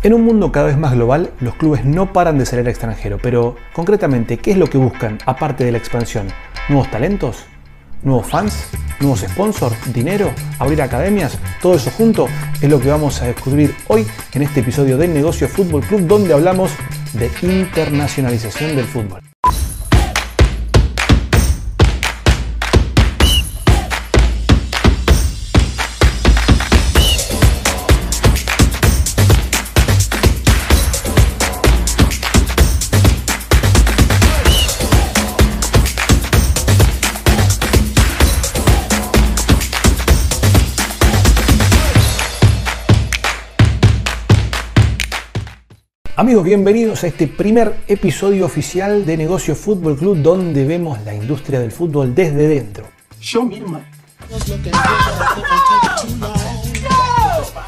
En un mundo cada vez más global, los clubes no paran de salir al extranjero, pero concretamente, ¿qué es lo que buscan aparte de la expansión? ¿Nuevos talentos? ¿Nuevos fans? ¿Nuevos sponsors? ¿Dinero? ¿Abrir academias? Todo eso junto es lo que vamos a descubrir hoy en este episodio del Negocio Fútbol Club, donde hablamos de internacionalización del fútbol. Amigos, bienvenidos a este primer episodio oficial de Negocio Fútbol Club donde vemos la industria del fútbol desde dentro. Yo misma.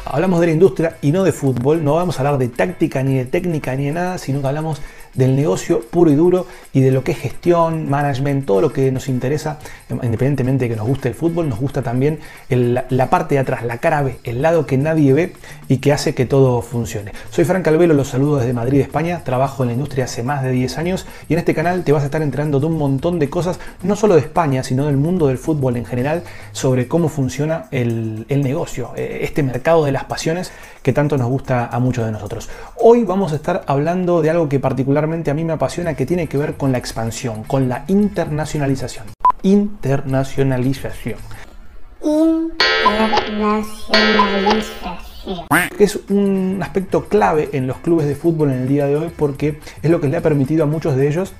Hablamos de la industria y no de fútbol, no vamos a hablar de táctica ni de técnica ni de nada, sino que hablamos del negocio puro y duro y de lo que es gestión, management, todo lo que nos interesa, independientemente de que nos guste el fútbol, nos gusta también la parte de atrás, la cara B, el lado que nadie ve y que hace que todo funcione. Soy Frank Albelo, los saludo desde Madrid, España, trabajo en la industria hace más de 10 años y en este canal te vas a estar enterando de un montón de cosas, no solo de España, sino del mundo del fútbol en general, sobre cómo funciona el, el negocio, eh, este mercado de las pasiones que tanto nos gusta a muchos de nosotros. Hoy vamos a estar hablando de algo que particularmente a mí me apasiona, que tiene que ver con la expansión, con la internacionalización. Internacionalización. Internacionalización. Que es un aspecto clave en los clubes de fútbol en el día de hoy porque es lo que le ha permitido a muchos de ellos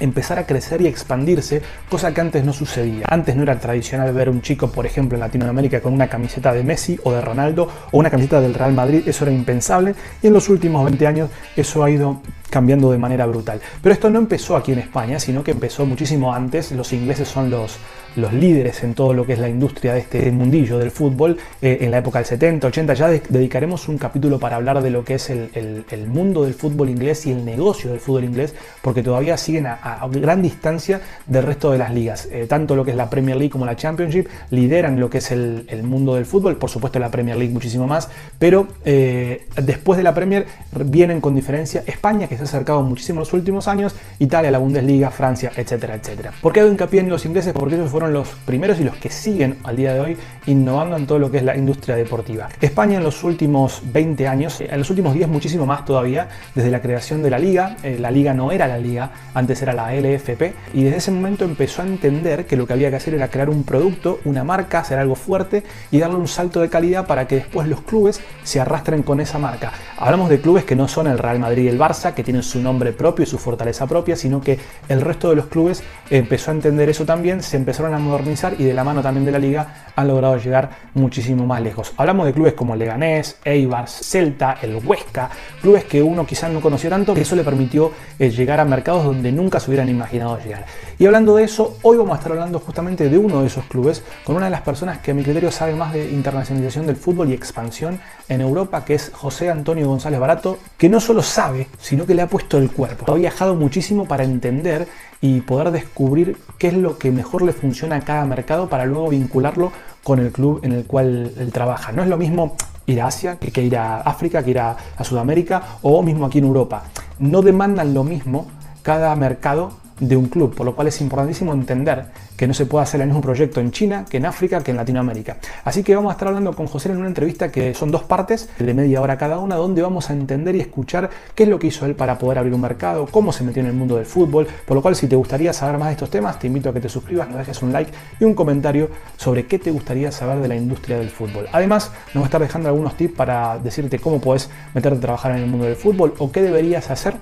empezar a crecer y expandirse, cosa que antes no sucedía. Antes no era tradicional ver un chico, por ejemplo, en Latinoamérica con una camiseta de Messi o de Ronaldo o una camiseta del Real Madrid, eso era impensable y en los últimos 20 años eso ha ido cambiando de manera brutal. Pero esto no empezó aquí en España, sino que empezó muchísimo antes. Los ingleses son los, los líderes en todo lo que es la industria de este mundillo del fútbol. Eh, en la época del 70, 80 ya dedicaremos un capítulo para hablar de lo que es el, mundo del fútbol inglés y el negocio del fútbol inglés, porque todavía siguen a, gran distancia del resto de las ligas. Eh, tanto lo que es la Premier League como la Championship lideran lo que es el, mundo del fútbol, por supuesto la Premier League muchísimo más, pero eh, después de la Premier vienen con diferencia España, que se ha acercado muchísimo en los últimos años, Italia, la Bundesliga, Francia, etcétera, etcétera. ¿Por qué hago hincapié en los ingleses? Porque ellos fueron los primeros y los que siguen al día de hoy innovando en todo lo que es la industria deportiva. España en los últimos 20 años, en los últimos 10 muchísimo más todavía, desde la creación de la liga, eh, la liga no era la liga, antes era la LFP, y desde ese momento empezó a entender que lo que había que hacer era crear un producto, una marca, hacer algo fuerte y darle un salto de calidad para que después los clubes se arrastren con esa marca. Hablamos de clubes que no son el Real Madrid y el Barça, que tienen su nombre propio y su fortaleza propia, sino que el resto de los clubes empezó a entender eso también, se empezaron a modernizar y de la mano también de la liga han logrado llegar muchísimo más lejos. Hablamos de clubes como Leganés, Eibar, Celta, el Huesca, clubes que uno quizás no conoció tanto, que eso le permitió eh, llegar a mercados donde nunca se hubieran imaginado llegar. Y hablando de eso, hoy vamos a estar hablando justamente de uno de esos clubes con una de las personas que a mi criterio sabe más de internacionalización del fútbol y expansión en Europa, que es José Antonio González Barato, que no solo sabe, sino que le ha puesto el cuerpo. Ha viajado muchísimo para entender y poder descubrir qué es lo que mejor le funciona a cada mercado para luego vincularlo con el club en el cual él trabaja. No es lo mismo ir a Asia que, ir a África, que ir a, a Sudamérica o mismo aquí en Europa. No demandan lo mismo cada mercado de un club, por lo cual es importantísimo entender que no se puede hacer el mismo proyecto en China que en África que en Latinoamérica. Así que vamos a estar hablando con José en una entrevista que son dos partes de media hora cada una, donde vamos a entender y escuchar qué es lo que hizo él para poder abrir un mercado, cómo se metió en el mundo del fútbol, por lo cual si te gustaría saber más de estos temas, te invito a que te suscribas, nos dejes un like y un comentario sobre qué te gustaría saber de la industria del fútbol. Además, nos va a estar dejando algunos tips para decirte cómo puedes meterte a trabajar en el mundo del fútbol o qué deberías hacer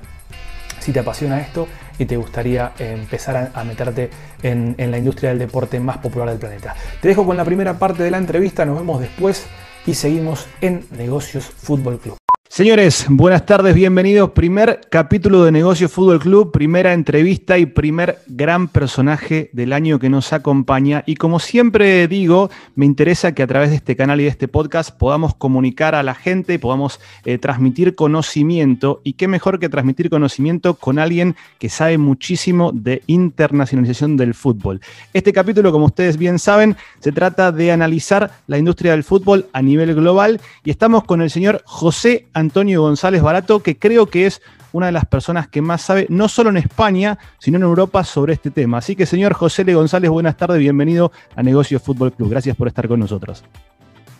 si te apasiona esto y te gustaría empezar a, meterte en, en la industria del deporte más popular del planeta. Te dejo con la primera parte de la entrevista, nos vemos después y seguimos en Negocios Fútbol Club. Señores, buenas tardes, bienvenidos. Primer capítulo de Negocio Fútbol Club, primera entrevista y primer gran personaje del año que nos acompaña. Y como siempre digo, me interesa que a través de este canal y de este podcast podamos comunicar a la gente podamos eh, transmitir conocimiento. Y qué mejor que transmitir conocimiento con alguien que sabe muchísimo de internacionalización del fútbol. Este capítulo, como ustedes bien saben, se trata de analizar la industria del fútbol a nivel global y estamos con el señor José Antonio González Barato, que creo que es una de las personas que más sabe, no solo en España, sino en Europa, sobre este tema. Así que, señor José Le González, buenas tardes, bienvenido a Negocios Fútbol Club. Gracias por estar con nosotros.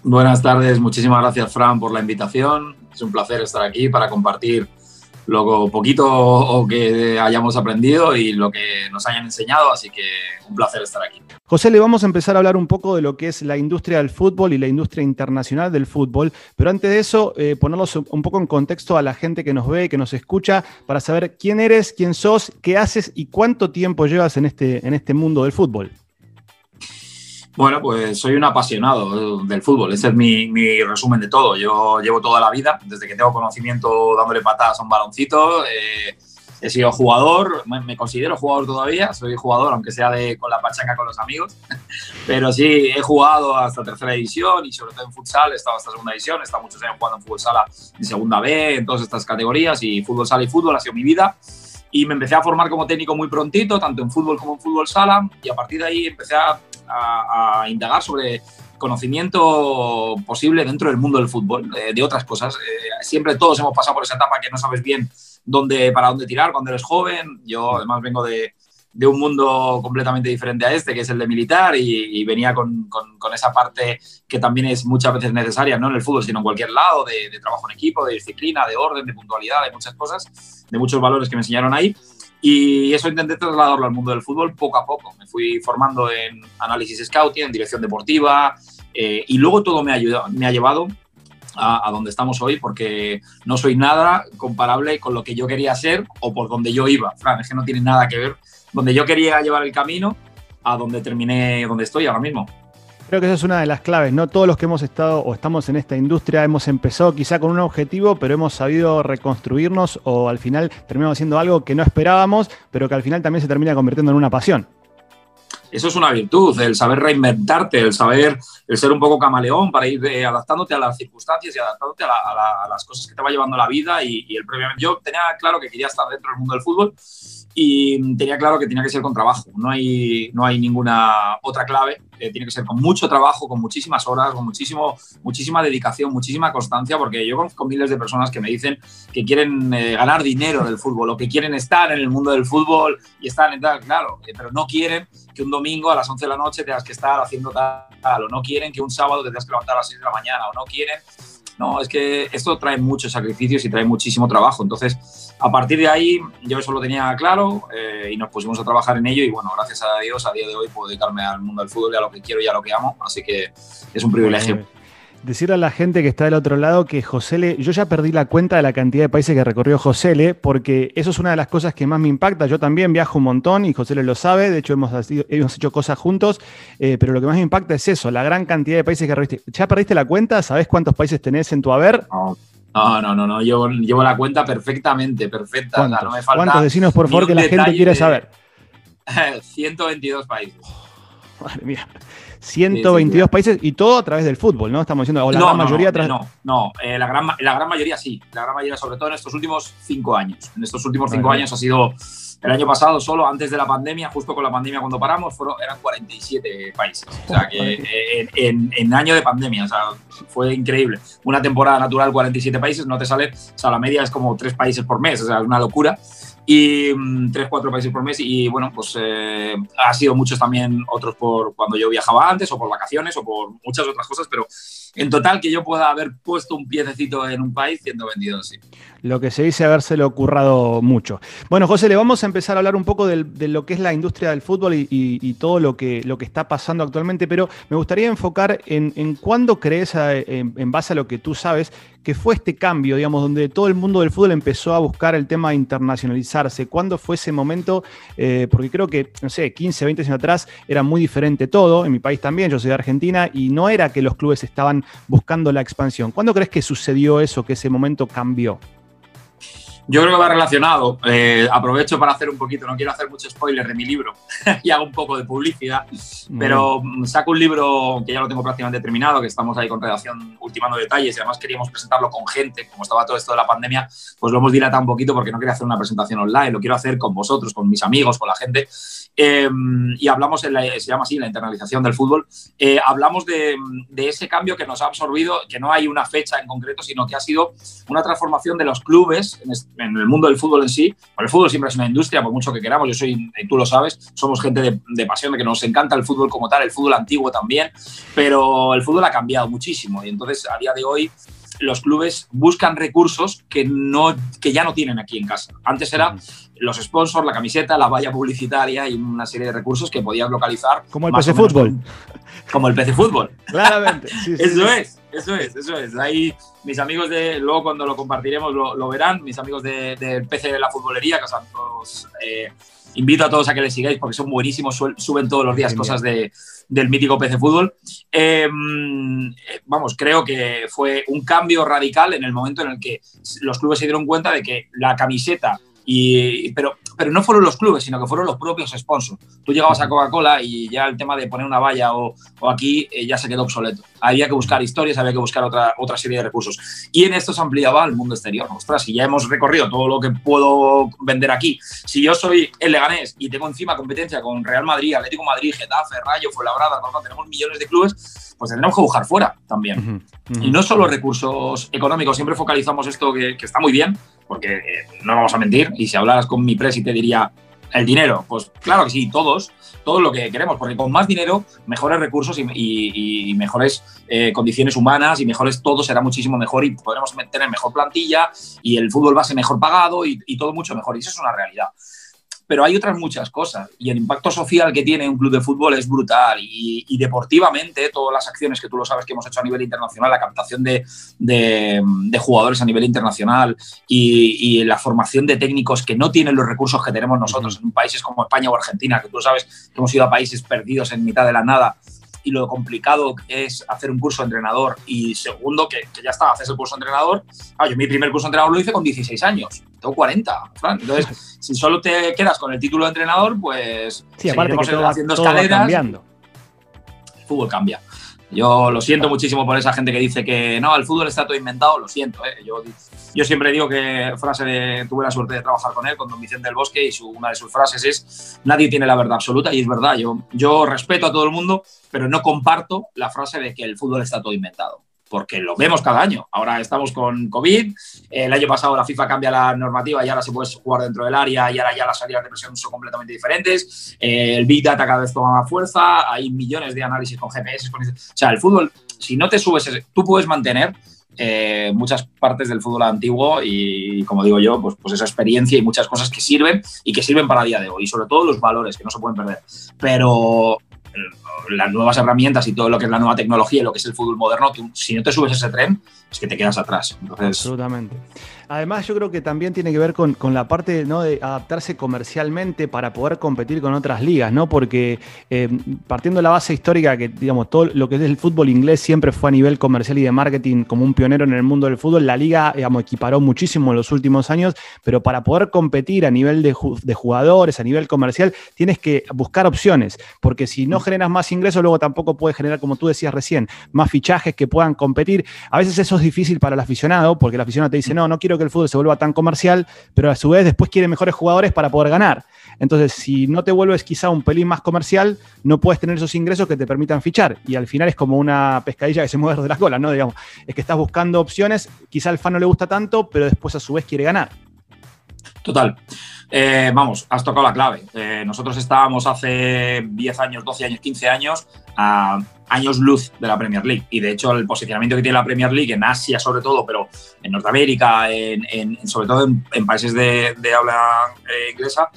Buenas tardes, muchísimas gracias, Fran, por la invitación. Es un placer estar aquí para compartir lo poquito que hayamos aprendido y lo que nos hayan enseñado, así que un placer estar aquí. José, le vamos a empezar a hablar un poco de lo que es la industria del fútbol y la industria internacional del fútbol, pero antes de eso, eh, ponerlos un poco en contexto a la gente que nos ve que nos escucha para saber quién eres, quién sos, qué haces y cuánto tiempo llevas en este, en este mundo del fútbol. Bueno, pues soy un apasionado del fútbol, ese es mi, resumen de todo. Yo llevo toda la vida, desde que tengo conocimiento dándole patadas a un baloncito. Eh, he sido jugador, me, considero jugador todavía, soy jugador, aunque sea de, con la pachaca con los amigos. Pero sí, he jugado hasta tercera división y sobre todo en futsal, he estado hasta segunda división, he estado muchos años jugando en fútbol sala en segunda B, en todas estas categorías y fútbol sala y fútbol ha sido mi vida y me empecé a formar como técnico muy prontito, tanto en fútbol como en fútbol sala, y a partir de ahí empecé a a, indagar sobre conocimiento posible dentro del mundo del fútbol, eh, de otras cosas. Eh, siempre todos hemos pasado por esa etapa que no sabes bien dónde, para dónde tirar cuando eres joven. Yo además vengo de, de un mundo completamente diferente a este, que es el de militar, y, venía con, con, esa parte que también es muchas veces necesaria, no en el fútbol, sino en cualquier lado, de, de trabajo en equipo, de disciplina, de orden, de puntualidad, de muchas cosas, de muchos valores que me enseñaron ahí. Y eso intenté trasladarlo al mundo del fútbol poco a poco. Me fui formando en análisis scouting, en dirección deportiva, eh, y luego todo me ha, ayudado, me ha llevado a, donde estamos hoy, porque no soy nada comparable con lo que yo quería ser o por donde yo iba. Fran, es que no tiene nada que ver donde yo quería llevar el camino a donde terminé, donde estoy ahora mismo. Creo que esa es una de las claves, ¿no? Todos los que hemos estado o estamos en esta industria hemos empezado quizá con un objetivo, pero hemos sabido reconstruirnos o al final terminamos haciendo algo que no esperábamos, pero que al final también se termina convirtiendo en una pasión. Eso es una virtud, el saber reinventarte, el saber, el ser un poco camaleón para ir eh, adaptándote a las circunstancias y adaptándote a, las cosas que te va llevando la vida. Y, y el yo tenía claro que quería estar dentro del mundo del fútbol y tenía claro que tenía que ser con trabajo. No hay, no hay ninguna otra clave. Eh, tiene que ser con mucho trabajo, con muchísimas horas, con muchísimo, muchísima dedicación, muchísima constancia, porque yo conozco miles de personas que me dicen que quieren eh, ganar dinero del fútbol o que quieren estar en el mundo del fútbol y estar en tal, claro, eh, pero no quieren que un domingo a las 11 de la noche tengas que estar haciendo tal, o no quieren que un sábado te tengas que levantar a las 6 de la mañana, o no quieren no, es que esto trae muchos sacrificios y trae muchísimo trabajo. Entonces, a partir de ahí, yo eso lo tenía claro eh, y nos pusimos a trabajar en ello. Y bueno, gracias a Dios, a día de hoy puedo dedicarme al mundo del fútbol y a lo que quiero y a lo que amo. Así que es un privilegio decirle a la gente que está del otro lado que Josele, yo ya perdí la cuenta de la cantidad de países que recorrió Josele, porque eso es una de las cosas que más me impacta. Yo también viajo un montón y Josele lo sabe, de hecho hemos, hemos hecho cosas juntos, eh, pero lo que más me impacta es eso, la gran cantidad de países que recorriste. ¿Ya perdiste la cuenta? ¿Sabes cuántos países tenés en tu haber? No. No, no, no, Llevo, llevo, la cuenta perfectamente, perfecta. ¿Cuántos? no me falta ¿Cuántos? Decinos por favor que la gente quiere saber. 122 países. Madre mía. 122 países y todo a través del fútbol, ¿no? Estamos diciendo, o la gran mayoría. No, no, no eh, la, gran, la gran mayoría sí. La gran mayoría, sobre todo en estos últimos cinco años. En estos últimos cinco años ha sido. El año pasado, solo antes de la pandemia, justo con la pandemia cuando paramos, fueron, eran 47 países. O sea, que eh, en, en, año de pandemia, o sea, fue increíble. Una temporada natural, 47 países, no te sale, o sea, la media es como tres países por mes, o sea, es una locura y mm, tres, cuatro países por mes. Y bueno, pues eh, ha sido muchos también otros por cuando yo viajaba antes o por vacaciones o por muchas otras cosas, pero en total que yo pueda haber puesto un piececito en un país siendo vendido sí. Lo que se dice habérselo currado mucho. Bueno, José, le vamos a empezar a hablar un poco de lo que es la industria del fútbol y, todo lo que, lo que está pasando actualmente, pero me gustaría enfocar en, en cuándo crees, en, base a lo que tú sabes, que fue este cambio, digamos, donde todo el mundo del fútbol empezó a buscar el tema de internacionalizarse. ¿Cuándo fue ese momento? Eh, porque creo que, no sé, 15, 20 años atrás era muy diferente todo, en mi país también, yo soy de Argentina, y no era que los clubes estaban buscando la expansión. ¿Cuándo crees que sucedió eso, que ese momento cambió? Yo creo que va relacionado. Eh, aprovecho para hacer un poquito, no quiero hacer mucho spoiler de mi libro y hago un poco de publicidad, pero saco un libro que ya lo tengo prácticamente terminado, que estamos ahí con redacción ultimando detalles y además queríamos presentarlo con gente, como estaba todo esto de la pandemia, pues lo hemos dilatado un poquito porque no quería hacer una presentación online, lo quiero hacer con vosotros, con mis amigos, con la gente. Em, y hablamos, en la, se llama así, la internalización del fútbol, eh, hablamos de, de ese cambio que nos ha absorbido, que no hay una fecha en concreto, sino que ha sido una transformación de los clubes en, en el mundo del fútbol en sí. el fútbol siempre es una industria, por mucho que queramos, yo soy, tú lo sabes, somos gente de, de pasión, de que nos encanta el fútbol como tal, el fútbol antiguo también, pero el fútbol ha cambiado muchísimo y entonces a día de hoy los clubes buscan recursos que, no, que ya no tienen aquí en casa. Antes era los sponsors, la camiseta, la valla publicitaria y una serie de recursos que podías localizar. Como el PC Fútbol. Como el PC Fútbol. Claramente. eso es, eso es, eso es. Ahí mis amigos de, luego cuando lo compartiremos lo, verán, mis amigos del de PC de la futbolería, que os eh, invito a todos a que les sigáis porque son buenísimos, suben todos los días cosas de, del mítico PC Fútbol. Em, vamos, creo que fue un cambio radical en el momento en el que los clubes se dieron cuenta de que la camiseta y, pero, pero no fueron los clubes, sino que fueron los propios sponsors. Tú llegabas a Coca-Cola y ya el tema de poner una valla o, o aquí eh, ya se quedó obsoleto. Había que buscar historias, había que buscar otra, otra serie de recursos. Y en esto se ampliaba al mundo exterior. Ostras, si ya hemos recorrido todo lo que puedo vender aquí, si yo soy el Leganés y tengo encima competencia con Real Madrid, Atlético Madrid, Getafe, Rayo, Fuenlabrada, tenemos millones de clubes, pues tendremos que buscar fuera también. Y no solo recursos económicos, siempre focalizamos esto que, que está muy bien, porque eh, no vamos a mentir, y si hablaras con mi presi te diría, el dinero, pues claro que sí, todos, todo lo que queremos, porque con más dinero, mejores recursos y, mejores eh, condiciones humanas y mejores todo será muchísimo mejor y podremos tener mejor plantilla y el fútbol va a ser mejor pagado y, y todo mucho mejor. Y eso es una realidad pero hay otras muchas cosas. Y el impacto social que tiene un club de fútbol es brutal. Y, deportivamente todas las acciones que tú lo sabes que hemos hecho a nivel internacional, la captación de, jugadores a nivel internacional y, la formación de técnicos que no tienen los recursos que tenemos nosotros en países como España o Argentina, que tú sabes que hemos ido a países perdidos en mitad de la nada y lo complicado que es hacer un curso de entrenador. Y segundo, que, ya está, haces el curso de entrenador. Ah, yo mi primer curso de entrenador lo hice con 16 años, tengo 40, Entonces, si solo te quedas con el título de entrenador, pues sí, aparte que todo, haciendo escaleras. cambiando. El fútbol cambia. Yo lo siento muchísimo por esa gente que dice que no, el fútbol está todo inventado, lo siento. ¿eh? Yo, yo, siempre digo que frase de, tuve la suerte de trabajar con él, con don Vicente del Bosque, y una de sus frases es, nadie tiene la verdad absoluta, y es verdad, yo, yo respeto a todo el mundo, pero no comparto la frase de que el fútbol está todo inventado porque lo vemos cada año. Ahora estamos con COVID, el año pasado la FIFA cambia la normativa y ahora se puede jugar dentro del área y ahora ya las salidas de presión son completamente diferentes, el Big Data cada vez toma más fuerza, hay millones de análisis con GPS, o sea, el fútbol, si no te subes, tú puedes mantener eh, muchas partes del fútbol antiguo y, como digo yo, pues, pues esa experiencia y muchas cosas que sirven y que sirven para el día de hoy, y sobre todo los valores que no se pueden perder. Pero las nuevas herramientas y todo lo que es la nueva tecnología y lo que es el fútbol moderno, si no te subes ese tren, es que te quedas atrás. Absolutamente. Además, yo creo que también tiene que ver con, la parte ¿no? de adaptarse comercialmente para poder competir con otras ligas, ¿no? Porque eh, partiendo de la base histórica que, digamos, todo lo que es el fútbol inglés siempre fue a nivel comercial y de marketing como un pionero en el mundo del fútbol, la liga, digamos, equiparó muchísimo en los últimos años, pero para poder competir a nivel de, de jugadores, a nivel comercial, tienes que buscar opciones, porque si no generas más ingresos, luego tampoco puedes generar, como tú decías recién, más fichajes que puedan competir. A veces eso es difícil para el aficionado, porque el aficionado te dice, no, no quiero que el fútbol se vuelva tan comercial, pero a su vez después quiere mejores jugadores para poder ganar. Entonces, si no te vuelves quizá un pelín más comercial, no puedes tener esos ingresos que te permitan fichar. Y al final es como una pescadilla que se mueve de la cola, ¿no? Digamos, es que estás buscando opciones, quizá al fan no le gusta tanto, pero después a su vez quiere ganar. Total. Eh, vamos, has tocado la clave. Eh, nosotros estábamos hace 10 años, 12 años, 15 años a años luz de la Premier League. Y de hecho, el posicionamiento que tiene la Premier League en Asia, sobre todo, pero en Norteamérica, en, sobre todo en, países de, habla eh, inglesa,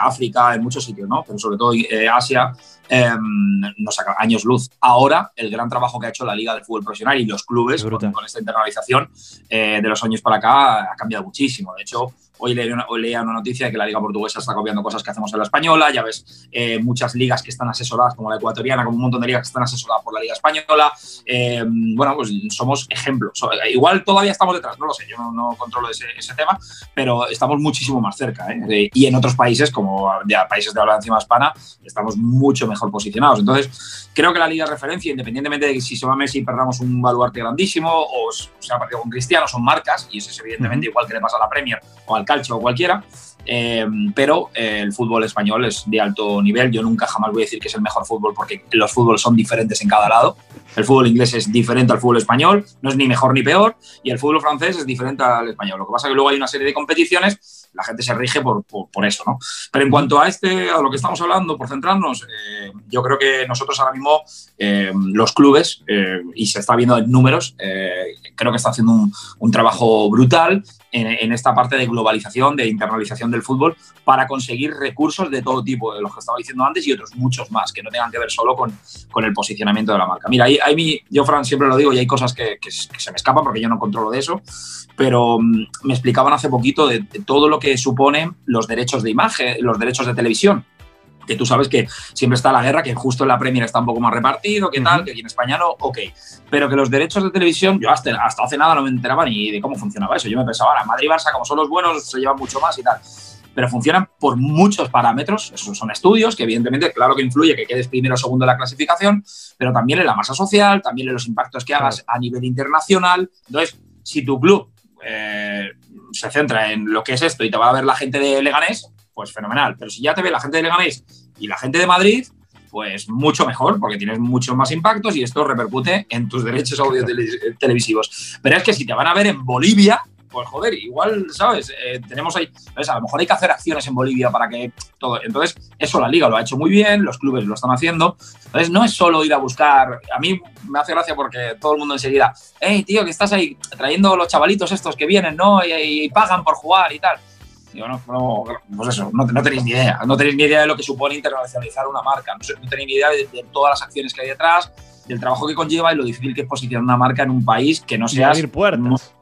África, en muchos sitios, ¿no? Pero sobre todo Asia, em, nos saca años luz. Ahora, el gran trabajo que ha hecho la Liga de Fútbol Profesional y los clubes con, con, esta internalización de los años para acá ha cambiado muchísimo. De hecho, Hoy leía, una, una, noticia de que la Liga Portuguesa está copiando cosas que hacemos en la española. Ya ves eh, muchas ligas que están asesoradas, como la ecuatoriana, como un montón de ligas que están asesoradas da por la Liga Española. Eh, bueno, pues somos ejemplos. Igual todavía estamos detrás, no lo sé, yo no, controlo ese, tema, pero estamos muchísimo más cerca. ¿eh? Y en otros países, como ya, países de habla encima hispana, estamos mucho mejor posicionados. Entonces, creo que la Liga de referencia, independientemente de si se va Messi y perdamos un baluarte grandísimo o se ha partido con Cristiano, son marcas, y eso es evidentemente igual que le pasa a la Premier o al Calcio o cualquiera. Eh, pero eh, el fútbol español es de alto nivel. Yo nunca jamás voy a decir que es el mejor fútbol porque los fútboles son diferentes en cada lado. El fútbol inglés es diferente al fútbol español, no es ni mejor ni peor, y el fútbol francés es diferente al español. Lo que pasa es que luego hay una serie de competiciones, la gente se rige por, eso, ¿no? Pero en cuanto a este, a lo que estamos hablando, por centrarnos, eh, yo creo que nosotros ahora mismo, los clubes, y se está viendo en números, creo que está haciendo un trabajo brutal en, esta parte de globalización, de internalización del fútbol, para conseguir recursos de todo tipo, de los que estaba diciendo antes y otros muchos más, que no tengan que ver solo con, con el posicionamiento de la marca. Mira, hay, hay, yo, Fran, siempre lo digo y hay cosas que, se me escapan porque yo no controlo de eso, pero mm, me explicaban hace poquito de todo lo que suponen los derechos de imagen, los derechos de televisión que tú sabes que siempre está la guerra, que justo en la Premier está un poco más repartido, que tal, que aquí en España no, ok. Pero que los derechos de televisión, yo hasta, hasta hace nada no me enteraba ni de cómo funcionaba eso. Yo me pensaba, ahora, Madrid y Barça, como son los buenos, se llevan mucho más y tal. Pero funcionan por muchos parámetros. Esos son estudios que, evidentemente, claro que influye que quedes primero o segundo en la clasificación, pero también en la masa social, también en los impactos que hagas a nivel internacional. Entonces, si tu club eh, se centra en lo que es esto y te va a ver la gente de Leganés, pues fenomenal. Pero si ya te ve la gente de Leganés y la gente de Madrid, pues mucho mejor, porque tienes muchos más impactos y esto repercute en tus derechos audio televisivos. Pero es que si te van a ver en Bolivia, pues joder, igual, ¿sabes? Eh, tenemos ahí, A lo mejor hay que hacer acciones en Bolivia para que todo. Entonces, eso la liga lo ha hecho muy bien, los clubes lo están haciendo. Entonces, no es solo ir a buscar. A mí me hace gracia porque todo el mundo enseguida, hey, tío, que estás ahí trayendo los chavalitos estos que vienen, ¿no? y pagan por jugar y tal no, pues eso, no, tenéis ni idea. No tenéis ni idea de lo que supone internacionalizar una marca. No, tenéis ni idea de, todas las acciones que hay detrás, del trabajo que conlleva y lo difícil que es posicionar una marca en un país que no sea. abrir puertas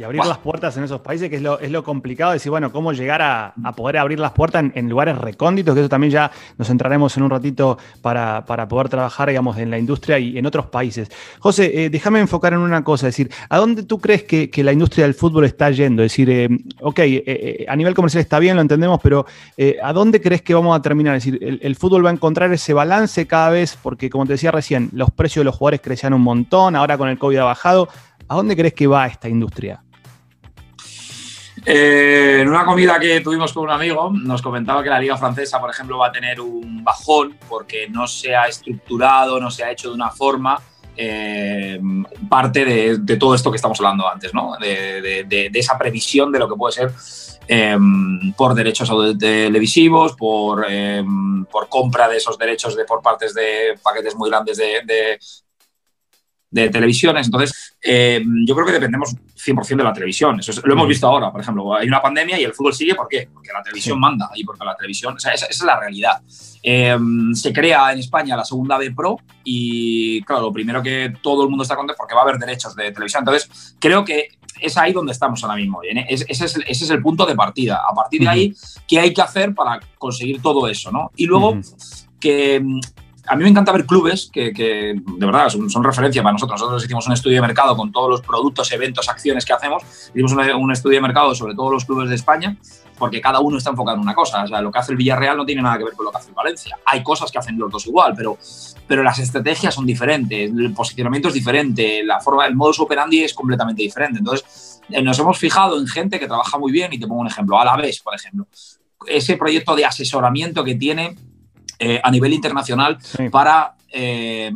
y abrir las puertas en esos países, que es lo, es lo complicado, decir, bueno, cómo llegar a, poder abrir las puertas en, lugares recónditos, que eso también ya nos entraremos en un ratito para, poder trabajar, digamos, en la industria y en otros países. José, eh, déjame enfocar en una cosa, es decir, ¿a dónde tú crees que, la industria del fútbol está yendo? Es decir, eh, ok, eh, a nivel comercial está bien, lo entendemos, pero ¿a dónde crees que vamos a terminar? Es decir, el, el, fútbol va a encontrar ese balance cada vez, porque como te decía recién, los precios de los jugadores crecían un montón, ahora con el COVID ha bajado. ¿A dónde crees que va esta industria? Eh, en una comida que tuvimos con un amigo, nos comentaba que la liga francesa, por ejemplo, va a tener un bajón porque no se ha estructurado, no se ha hecho de una forma eh, parte de, todo esto que estamos hablando antes, ¿no? de, esa previsión de lo que puede ser em, por derechos televisivos, por, em, por compra de esos derechos de, por partes de paquetes muy grandes de, de televisiones. Entonces, eh, yo creo que dependemos 100% de la televisión. Eso lo hemos visto ahora, por ejemplo. Hay una pandemia y el fútbol sigue. ¿Por qué? Porque la televisión manda y porque la televisión. esa, es la realidad. Eh, se crea en España la segunda B Pro y, claro, lo primero que todo el mundo está contento es porque va a haber derechos de televisión. Entonces, creo que es ahí donde estamos ahora mismo. Ese es, el punto de partida. A partir de ahí, ¿qué hay que hacer para conseguir todo eso? ¿no? Y luego, que a mí me encanta ver clubes que, de verdad son, referencia para nosotros. Nosotros hicimos un estudio de mercado con todos los productos, eventos, acciones que hacemos. Hicimos un, estudio de mercado sobre todos los clubes de España, porque cada uno está enfocado en una cosa. O sea, lo que hace el Villarreal no tiene nada que ver con lo que hace el Valencia. Hay cosas que hacen los dos igual, pero, pero las estrategias son diferentes, el posicionamiento es diferente, la forma, el modus operandi es completamente diferente. Entonces, eh, nos hemos fijado en gente que trabaja muy bien y te pongo un ejemplo, a la vez, por ejemplo. Ese proyecto de asesoramiento que tiene eh, a nivel internacional para eh,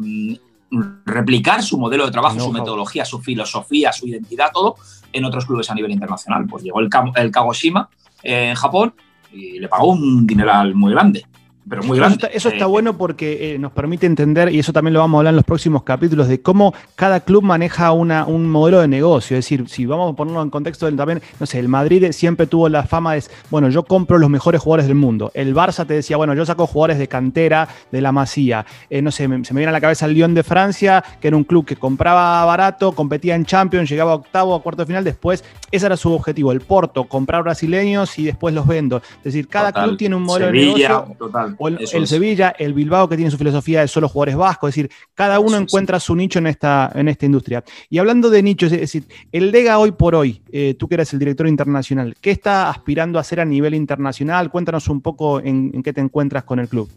replicar su modelo de trabajo, su metodología, su filosofía, su identidad, todo en otros clubes a nivel internacional. Pues llegó el, el Kagoshima eh, en Japón y le pagó un dineral muy grande pero muy grande. Eso está, bueno porque eh, nos permite entender, y eso también lo vamos a hablar en los próximos capítulos, de cómo cada club maneja una, un modelo de negocio. Es decir, si vamos a ponerlo en contexto del también, no sé, el Madrid siempre tuvo la fama de, bueno, yo compro los mejores jugadores del mundo. El Barça te decía, bueno, yo saco jugadores de cantera, de la masía. Eh, no sé, se me viene a la cabeza el Lyon de Francia, que era un club que compraba barato, competía en Champions, llegaba a octavo, a cuarto de final, después, ese era su objetivo, el Porto, comprar brasileños y después los vendo. Es decir, cada club tiene un modelo de negocio. Total O el, Sevilla, el Bilbao que tiene su filosofía de solo jugadores vascos, es decir, cada uno encuentra su nicho en esta, en esta industria. Y hablando de nichos, es decir, el Lega hoy por hoy, eh, tú que eres el director internacional, ¿qué está aspirando a hacer a nivel internacional? Cuéntanos un poco en qué te encuentras con el club.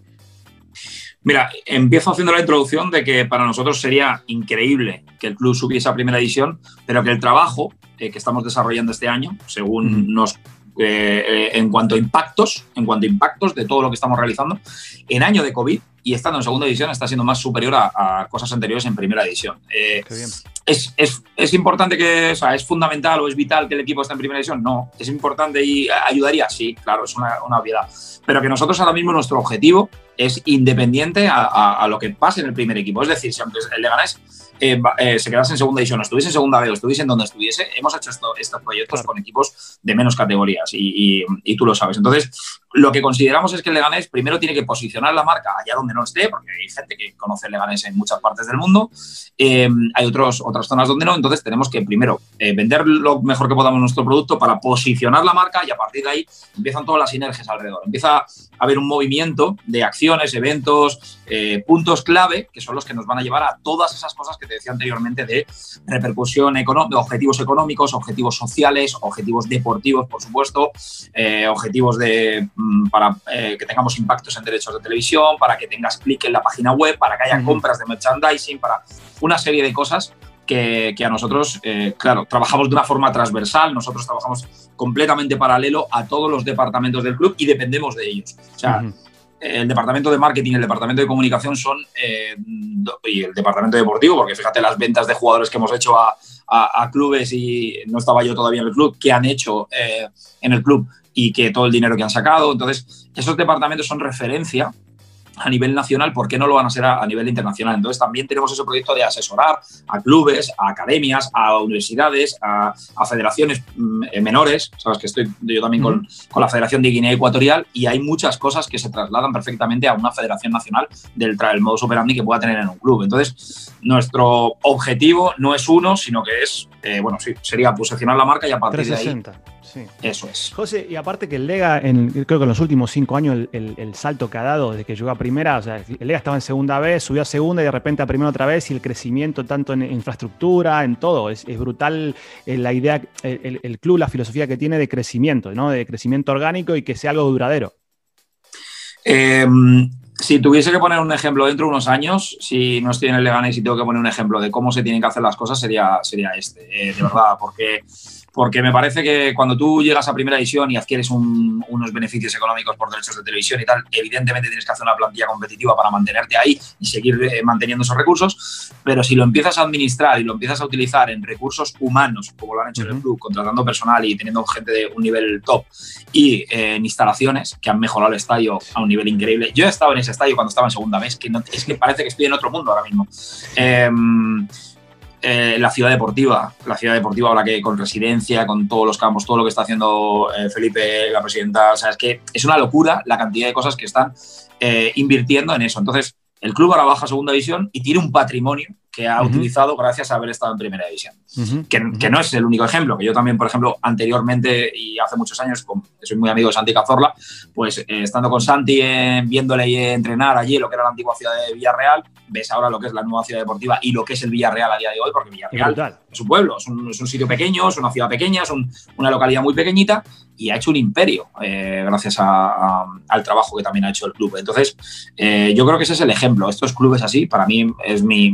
Mira, empiezo haciendo la introducción de que para nosotros sería increíble que el club subiese a primera división, pero que el trabajo eh, que estamos desarrollando este año, según nos eh, eh, en cuanto a impactos, en cuanto a impactos de todo lo que estamos realizando, en año de COVID y estando en segunda división está siendo más superior a, cosas anteriores en primera división. es, es, es, importante que, o sea, es fundamental o es vital que el equipo esté en primera división? No. ¿Es importante y ayudaría? Sí, claro, es una, una obviedad. Pero que nosotros ahora mismo nuestro objetivo es independiente a, lo que pase en el primer equipo. Es decir, si aunque el Leganés eh, eh, se quedase en segunda división, o estuviese en segunda B o estuviese en donde estuviese, hemos hecho estos proyectos con equipos de menos categorías y, tú lo sabes. Entonces, lo que consideramos es que el Leganés primero tiene que posicionar la marca allá donde no esté, porque hay gente que conoce el Leganés en muchas partes del mundo, eh, hay otros, otras zonas donde no, entonces tenemos que primero vender lo mejor que podamos nuestro producto para posicionar la marca y a partir de ahí empiezan todas las sinergias alrededor. Empieza a haber un movimiento de acción eventos, eh, puntos clave, que son los que nos van a llevar a todas esas cosas que te decía anteriormente de repercusión económica, objetivos económicos, objetivos sociales, objetivos deportivos, por supuesto, eh, objetivos de, mm, para eh, que tengamos impactos en derechos de televisión, para que tengas clic en la página web, para que haya compras de merchandising, para una serie de cosas que, a nosotros, claro, trabajamos de una forma transversal, nosotros trabajamos completamente paralelo a todos los departamentos del club y dependemos de ellos. O sea, el departamento de marketing el departamento de comunicación son, eh, y el departamento deportivo, porque fíjate las ventas de jugadores que hemos hecho a, clubes y no estaba yo todavía en el club, que han hecho eh, en el club y que todo el dinero que han sacado. Entonces, esos departamentos son referencia a nivel nacional, ¿por qué no lo van a ser a, nivel internacional? Entonces también tenemos ese proyecto de asesorar a clubes, a academias, a universidades, a, federaciones mm, eh, menores, sabes que estoy yo también con, con, la Federación de Guinea Ecuatorial y hay muchas cosas que se trasladan perfectamente a una federación nacional del, del modo operandi que pueda tener en un club. Entonces, nuestro objetivo no es uno, sino que es, eh, bueno, sí, sería posicionar la marca y a partir de ahí eso es. José, y aparte que el Lega, en, creo que en los últimos cinco años, el, salto que ha dado desde que llegó a primera, o sea, el Lega estaba en segunda vez, subió a segunda y de repente a primera otra vez, y el crecimiento tanto en infraestructura, en todo, es, brutal eh, la idea, el, club, la filosofía que tiene de crecimiento, ¿no? De crecimiento orgánico y que sea algo duradero. Em, si tuviese que poner un ejemplo dentro de unos años, si no estoy en el Leganés y tengo que poner un ejemplo de cómo se tienen que hacer las cosas, sería, sería este, eh, de verdad, porque porque me parece que cuando tú llegas a primera división y adquieres unos beneficios económicos por derechos de televisión y tal, evidentemente tienes que hacer una plantilla competitiva para mantenerte ahí y seguir eh, manteniendo esos recursos, pero si lo empiezas a administrar y lo empiezas a utilizar en recursos humanos, como lo han hecho en el club, contratando personal y teniendo gente de un nivel top, y eh, en instalaciones que han mejorado el estadio a un nivel increíble. Yo he estado en estadio cuando estaba en segunda vez, que es que parece que estoy en otro mundo ahora mismo. Em, eh, la ciudad deportiva, la ciudad deportiva ahora que con residencia, con todos los campos, todo lo que está haciendo eh, Felipe, la presidenta, o sea, es que es una locura la cantidad de cosas que están eh, invirtiendo en eso. Entonces, el club ahora baja a segunda división y tiene un patrimonio que ha utilizado gracias a haber estado en primera división. que, no es el único ejemplo, que yo también, por ejemplo, anteriormente y hace muchos años, soy muy amigo de Santi Cazorla, pues estando con Santi, viéndole entrenar allí lo que era la antigua ciudad de Villarreal, ves ahora lo que es la nueva ciudad deportiva y lo que es el Villarreal a día de hoy, porque Villarreal es un pueblo, es un, sitio pequeño, es una ciudad pequeña, es una localidad muy pequeñita y ha hecho un imperio eh, gracias al trabajo que también ha hecho el club. Entonces, eh, yo creo que ese es el ejemplo. Estos clubes así, para mí, es mi,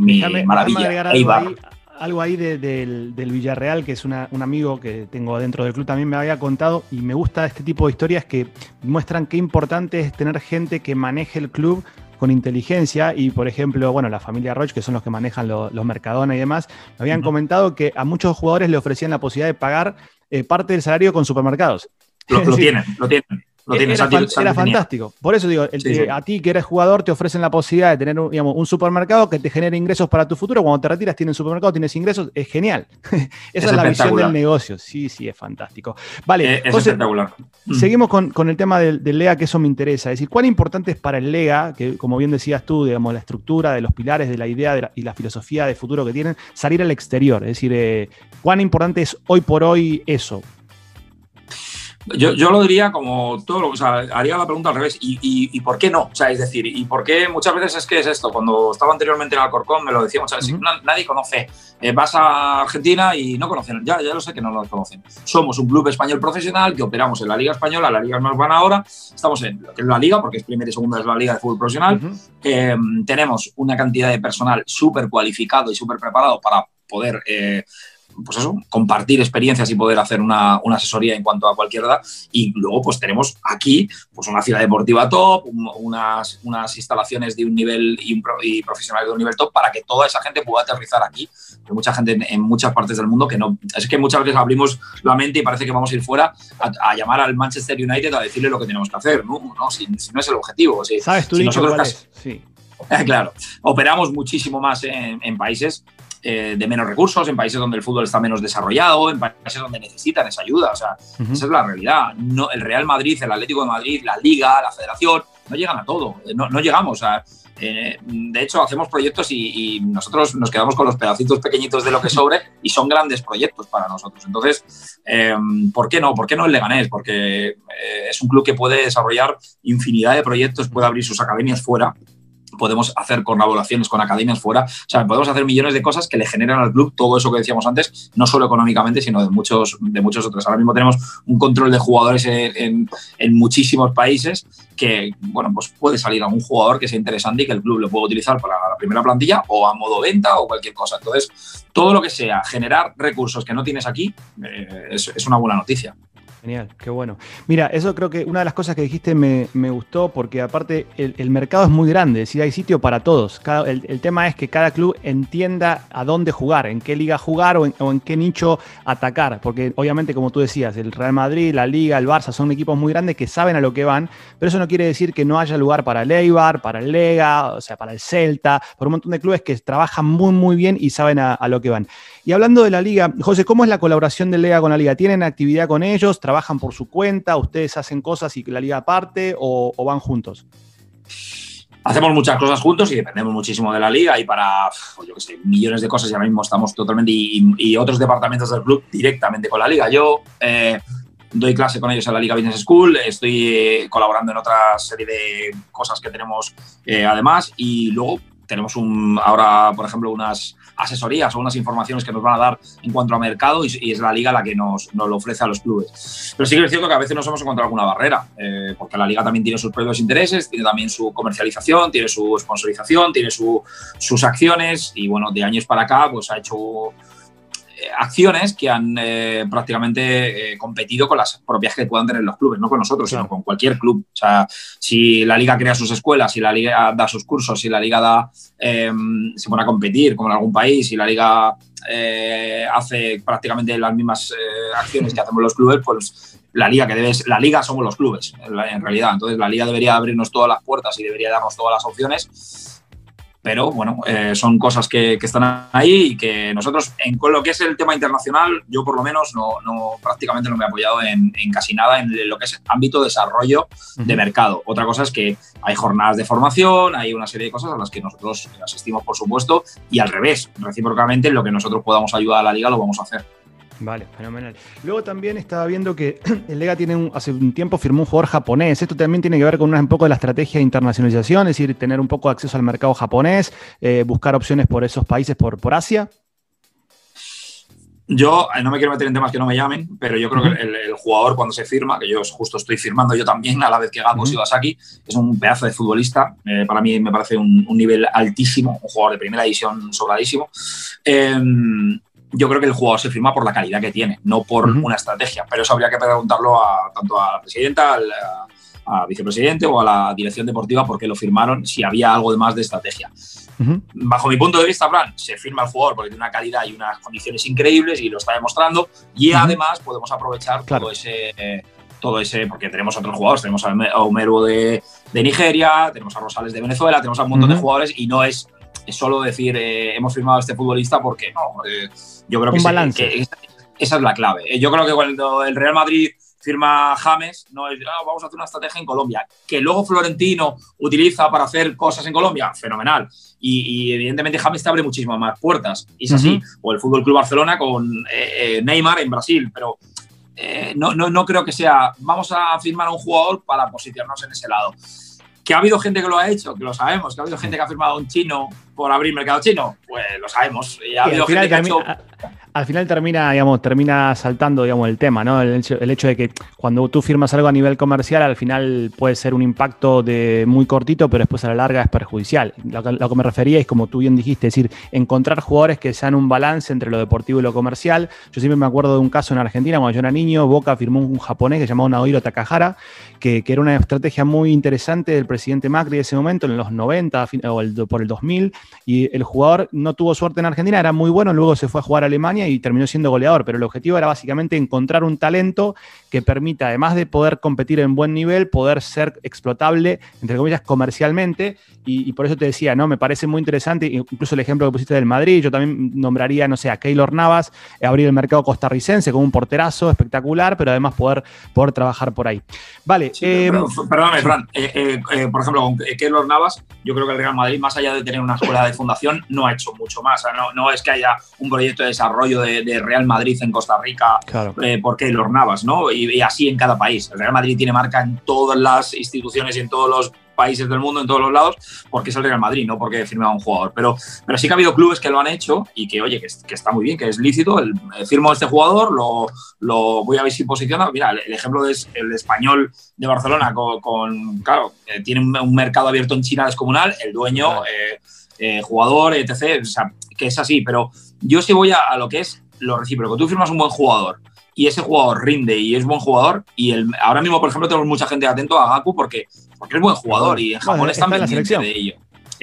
maravilla. algo ahí, del, Villarreal, que es un amigo que tengo dentro del club, también me había contado y me gusta este tipo de historias que muestran qué importante es tener gente que maneje el club con inteligencia y, por ejemplo, bueno, la familia Roche, que son los que manejan los Mercadona y demás, me habían comentado que a muchos jugadores le ofrecían la posibilidad de pagar eh, parte del salario con supermercados. lo tienen, lo tienen. Era, fantástico. Por eso digo, a ti que eres jugador te ofrecen la posibilidad de tener digamos, un supermercado que te genere ingresos para tu futuro. Cuando te retiras tienes supermercado, tienes ingresos. Es genial. Esa es, la visión del negocio. Sí, sí, es fantástico. Vale, eh, es espectacular. Mm. Seguimos con, el tema del, LEA, que eso me interesa. Es decir, ¿cuán importante es para el LEA, que como bien decías tú, digamos, la estructura de los pilares de la idea y la filosofía de futuro que tienen, salir al exterior? Es decir, eh, ¿cuán importante es hoy por hoy eso? Yo, yo, lo diría como todo, o sea, haría la pregunta al revés. ¿Y, y, por qué no? O sea, es decir, ¿y por qué muchas veces es que es esto? Cuando estaba anteriormente en Alcorcón me lo decía muchas veces, nadie conoce. Eh, vas a Argentina y no conocen, ya, ya lo sé que no lo conocen. Somos un club español profesional que operamos en la Liga Española, la Liga más buena ahora. Estamos en lo que es la Liga, porque es primera y segunda es la Liga de Fútbol Profesional. Eh, tenemos una cantidad de personal súper cualificado y súper preparado para poder eh, pues eso, compartir experiencias y poder hacer una, asesoría en cuanto a cualquier edad. Y luego, pues tenemos aquí pues una ciudad deportiva top, unas, unas instalaciones de un nivel y, y, profesionales de un nivel top para que toda esa gente pueda aterrizar aquí. Hay mucha gente en, muchas partes del mundo que no. Es que muchas veces abrimos la mente y parece que vamos a ir fuera a, llamar al Manchester United a decirle lo que tenemos que hacer, ¿no? no si, no es el objetivo. Si, ¿Sabes tú nosotros Sí. claro, operamos muchísimo más en, en países eh, de menos recursos, en países donde el fútbol está menos desarrollado, en países donde necesitan esa ayuda. O sea, esa es la realidad. No, el Real Madrid, el Atlético de Madrid, la Liga, la Federación, no llegan a todo. Eh, no, no llegamos a. Eh, de hecho, hacemos proyectos y, nosotros nos quedamos con los pedacitos pequeñitos de lo que sobre y son grandes proyectos para nosotros. Entonces, ¿por qué no? ¿Por qué no el Leganés? Porque es un club que puede desarrollar infinidad de proyectos, puede abrir sus academias fuera podemos hacer colaboraciones con academias fuera, o sea, podemos hacer millones de cosas que le generan al club todo eso que decíamos antes, no solo económicamente, sino de muchos, de muchos otros. Ahora mismo tenemos un control de jugadores en, muchísimos países que, bueno, pues puede salir algún jugador que sea interesante y que el club lo pueda utilizar para la primera plantilla o a modo venta o cualquier cosa. Entonces, todo lo que sea generar recursos que no tienes aquí eh, es una buena noticia. Genial, qué bueno. Mira, eso creo que una de las cosas que dijiste me, gustó porque aparte el, mercado es muy grande, es hay sitio para todos. el, tema es que cada club entienda a dónde jugar, en qué liga jugar o en, qué nicho atacar. Porque obviamente, como tú decías, el Real Madrid, la Liga, el Barça son equipos muy grandes que saben a lo que van, pero eso no quiere decir que no haya lugar para el Eibar, para el Lega, o sea, para el Celta, por un montón de clubes que trabajan muy, muy bien y saben a, a lo que van. Y hablando de la liga, José, ¿cómo es la colaboración del Lega con la liga? ¿Tienen actividad con ellos? ¿Trabajan por su cuenta? ¿Ustedes hacen cosas y la liga aparte o, van juntos? hacemos muchas cosas juntos y dependemos muchísimo de la liga y para, yo qué sé, millones de cosas y ahora mismo estamos totalmente y, otros departamentos del club directamente con la liga. Yo eh, doy clase con ellos en la Liga Business School, estoy eh, colaborando en otra serie de cosas que tenemos eh, además y luego tenemos un, ahora, por ejemplo, unas asesorías o unas informaciones que nos van a dar en cuanto a mercado y, es la liga la que nos, nos, lo ofrece a los clubes. Pero sí que es cierto que a veces nos hemos encontrado alguna barrera, eh, porque la liga también tiene sus propios intereses, tiene también su comercialización, tiene su sponsorización, tiene su, sus acciones y bueno, de años para acá pues ha hecho acciones que han eh, prácticamente eh, competido con las propias que puedan tener los clubes, no con nosotros, sino con cualquier club. O sea, si la liga crea sus escuelas, si la liga da sus cursos, si la liga da, em, se pone a competir como en algún país, si la liga eh, hace prácticamente las mismas acciones que hacemos los clubes, pues la liga que debe, la liga somos los clubes, en realidad. Entonces la liga debería abrirnos todas las puertas y debería darnos todas las opciones pero bueno, eh, son cosas que, están ahí y que nosotros, en con lo que es el tema internacional, yo por lo menos no, prácticamente no me he apoyado en, casi nada en lo que es ámbito de desarrollo de mercado. Otra cosa es que hay jornadas de formación, hay una serie de cosas a las que nosotros asistimos, por supuesto, y al revés, recíprocamente, en lo que nosotros podamos ayudar a la liga lo vamos a hacer. Vale, fenomenal. Luego también estaba viendo que el Lega tiene hace un tiempo firmó un jugador japonés. Esto también tiene que ver con un poco de la estrategia de internacionalización, es decir, tener un poco de acceso al mercado japonés, eh, buscar opciones por esos países, por, por Asia. Yo eh, no me quiero meter en temas que no me llamen, pero yo creo que el, jugador cuando se firma, que yo justo estoy firmando yo también a la vez que Gakpo uh es un pedazo de futbolista. Eh, para mí me parece un, nivel altísimo, un jugador de primera división sobradísimo. Eh, yo creo que el jugador se firma por la calidad que tiene, no por una estrategia. Pero eso habría que preguntarlo a, tanto a la presidenta, al a, vicepresidente o a la dirección deportiva por qué lo firmaron, si había algo de más de estrategia. Bajo mi punto de vista, Fran, se firma el jugador porque tiene una calidad y unas condiciones increíbles y lo está demostrando. Y además podemos aprovechar todo ese. todo ese, porque tenemos otros jugadores, tenemos a Homero de, de Nigeria, tenemos a Rosales de Venezuela, tenemos a un montón de jugadores y no es es solo decir eh, hemos firmado a este futbolista porque no. Eh, yo creo que, esa es la clave. Eh, yo creo que cuando el Real Madrid firma James, no es, ah, vamos a hacer una estrategia en Colombia, que luego Florentino utiliza para hacer cosas en Colombia, fenomenal. Y, evidentemente James te abre muchísimas más puertas, y es así. O el Fútbol Club Barcelona con Neymar en Brasil, pero eh, no, no, no creo que sea, vamos a firmar a un jugador para posicionarnos en ese lado. Que ha habido gente que lo ha hecho, que lo sabemos, que ha habido gente que ha firmado un chino por abrir mercado chino, pues lo sabemos. Y ha habido gente que ha hecho al final termina, digamos, termina saltando, digamos, el tema, ¿no? El hecho, de que cuando tú firmas algo a nivel comercial, al final puede ser un impacto de muy cortito, pero después a la larga es perjudicial. Lo, que me refería es, como tú bien dijiste, es decir, encontrar jugadores que sean un balance entre lo deportivo y lo comercial. Yo siempre me acuerdo de un caso en Argentina, cuando yo era niño, Boca firmó un japonés que se llamaba Naohiro Takahara, que, que, era una estrategia muy interesante del presidente Macri de ese momento, en los 90 o por el 2000, y el jugador no tuvo suerte en Argentina, era muy bueno, luego se fue a jugar a Alemania y terminó siendo goleador, pero el objetivo era básicamente encontrar un talento que permita, además de poder competir en buen nivel, poder ser explotable, entre comillas, comercialmente. Y, por eso te decía, ¿no? Me parece muy interesante, incluso el ejemplo que pusiste del Madrid, yo también nombraría, no sé, a Keylor Navas, eh, abrir el mercado costarricense con un porterazo espectacular, pero además poder, poder trabajar por ahí. Vale. Eh, perdóname, Fran. Eh, por ejemplo, con Keylor Navas, yo creo que el Real Madrid, más allá de tener una escuela de fundación, no ha hecho mucho más. no, no es que haya un proyecto de desarrollo de, Real Madrid en Costa Rica eh, por Keylor Navas, ¿no? Y, así en cada país. El Real Madrid tiene marca en todas las instituciones y en todos los países del mundo, en todos los lados, porque es el Real Madrid, no porque firmaba un jugador. Pero, pero sí que ha habido clubes que lo han hecho y que, oye, que, está muy bien, que es lícito. El, eh, firmo este jugador, lo, lo, voy a ver si posiciona. Mira, el, ejemplo es el español de Barcelona, con, claro, eh, tiene un, mercado abierto en China descomunal, el dueño, jugador, etc. O sea, que es así, pero yo sí voy a, lo que es lo recíproco. Tú firmas un buen jugador y ese jugador rinde y es buen jugador. Y el, ahora mismo, por ejemplo, tenemos mucha gente atento a Gaku porque, porque es buen jugador y en Japón están pendientes de ello.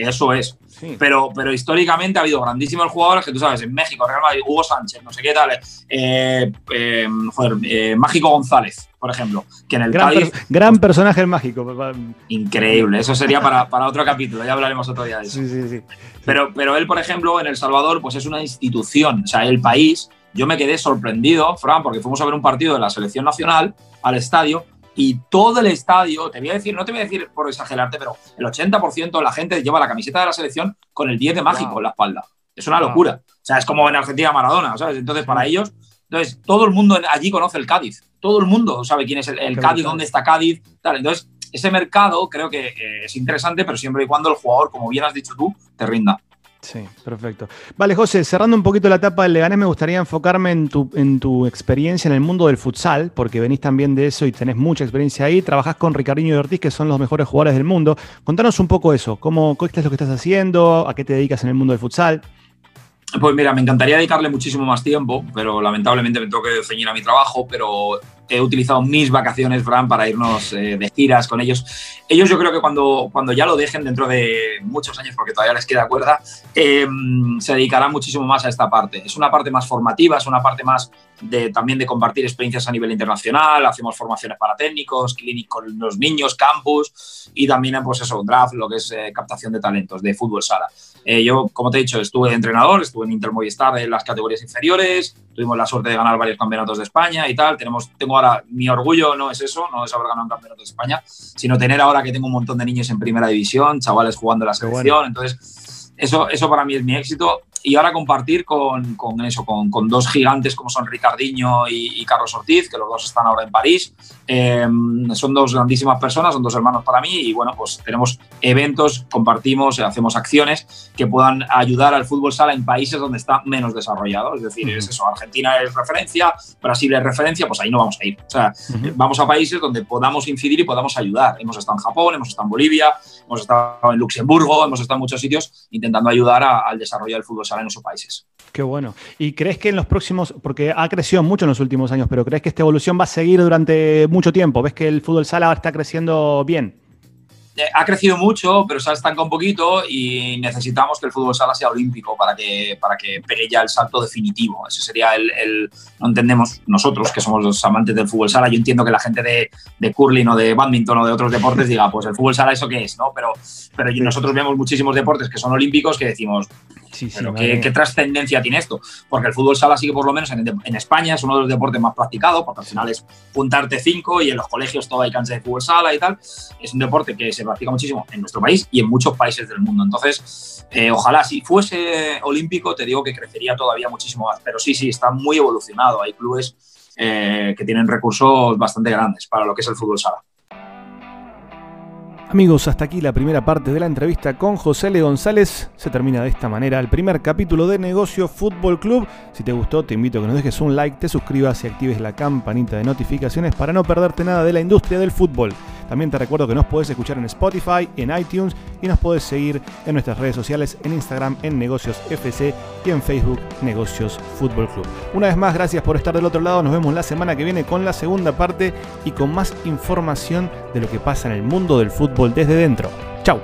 Eso es. Pero, pero históricamente ha habido grandísimos jugadores que tú sabes, en México, Real Madrid, Hugo Sánchez, no sé qué tal, eh, eh, joder, eh, Mágico González, por ejemplo, que en el gran, gran personaje el Mágico. Increíble, eso sería para, para, otro capítulo, ya hablaremos otro día de eso. Sí, sí, sí. Pero, pero él, por ejemplo, en El Salvador, pues es una institución, o sea, el país, yo me quedé sorprendido, Fran, porque fuimos a ver un partido de la selección nacional al estadio y todo el estadio, te voy a decir, no te voy a decir por exagerarte, pero el 80% de la gente lleva la camiseta de la selección con el 10 de mágico en la espalda. Es una locura. O sea, es como en Argentina Maradona, ¿sabes? Entonces, para ellos, entonces, todo el mundo allí conoce el Cádiz. Todo el mundo sabe quién es el, Cádiz, dónde está Cádiz, tal. Entonces, ese mercado creo que eh, es interesante, pero siempre y cuando el jugador, como bien has dicho tú, te rinda. Sí, perfecto. Vale, José, cerrando un poquito la etapa del Leganés, me gustaría enfocarme en tu, en tu experiencia en el mundo del futsal, porque venís también de eso y tenés mucha experiencia ahí. Trabajás con Ricardinho y Ortiz, que son los mejores jugadores del mundo. Contanos un poco eso, cómo, qué es lo que estás haciendo, a qué te dedicas en el mundo del futsal. Pues mira, me encantaría dedicarle muchísimo más tiempo, pero lamentablemente me tengo que ceñir a mi trabajo, pero he utilizado mis vacaciones, Fran, para irnos eh, de giras con ellos. Ellos yo creo que cuando, cuando ya lo dejen dentro de muchos años, porque todavía les queda cuerda, em, se dedicarán muchísimo más a esta parte. Es una parte más formativa, es una parte más de, también de compartir experiencias a nivel internacional, hacemos formaciones para técnicos, clínicos con los niños, campus y también pues eso, draft, lo que es eh, captación de talentos de fútbol sala. Eh, yo, como te he dicho, estuve de entrenador, estuve en Inter Movistar en las categorías inferiores, tuvimos la suerte de ganar varios campeonatos de España y tal. Tenemos, tengo ahora, mi orgullo no es eso, no es haber ganado un campeonato de España, sino tener ahora que tengo un montón de niños en primera división, chavales jugando en la selección. Entonces, eso, eso para mí es mi éxito y ahora compartir con, con eso, con, con, dos gigantes como son Ricardiño y, Carlos Ortiz, que los dos están ahora en París. Em, son dos grandísimas personas, son dos hermanos para mí y bueno, pues tenemos eventos, compartimos, hacemos acciones que puedan ayudar al fútbol sala en países donde está menos desarrollado. Es decir, es eso, Argentina es referencia, Brasil es referencia, pues ahí no vamos a ir. O sea, vamos a países donde podamos incidir y podamos ayudar. Hemos estado en Japón, hemos estado en Bolivia, hemos estado en Luxemburgo, hemos estado en muchos sitios intentando ayudar al desarrollo del fútbol en esos países. Qué bueno. ¿Y crees que en los próximos, porque ha crecido mucho en los últimos años, pero crees que esta evolución va a seguir durante mucho tiempo? ¿Ves que el fútbol sala está creciendo bien? Eh, ha crecido mucho, pero se ha estancado un poquito y necesitamos que el fútbol sala sea olímpico para que, para que pegue ya el salto definitivo. Ese sería el, No entendemos nosotros, que somos los amantes del fútbol sala. Yo entiendo que la gente de, de curling o de badminton o de otros deportes diga, pues el fútbol sala, ¿eso qué es? ¿no? Pero, pero nosotros vemos muchísimos deportes que son olímpicos que decimos, ¿qué, trascendencia tiene esto? Porque el fútbol sala sí que por lo menos en, España es uno de los deportes más practicados, porque al final es juntarte cinco y en los colegios todo hay cancha de fútbol sala y tal. Es un deporte que se practica muchísimo en nuestro país y en muchos países del mundo. Entonces, eh, ojalá si fuese olímpico, te digo que crecería todavía muchísimo más. Pero sí, sí, está muy evolucionado. Hay clubes eh, que tienen recursos bastante grandes para lo que es el fútbol sala. Amigos, hasta aquí la primera parte de la entrevista con José L. González. Se termina de esta manera el primer capítulo de Negocio Fútbol Club. Si te gustó, te invito a que nos dejes un like, te suscribas y actives la campanita de notificaciones para no perderte nada de la industria del fútbol. También te recuerdo que nos podés escuchar en Spotify, en iTunes y nos podés seguir en nuestras redes sociales, en Instagram, en Negocios FC y en Facebook, Negocios Fútbol Club. Una vez más, gracias por estar del otro lado. Nos vemos la semana que viene con la segunda parte y con más información de lo que pasa en el mundo del fútbol desde dentro. ¡Chao!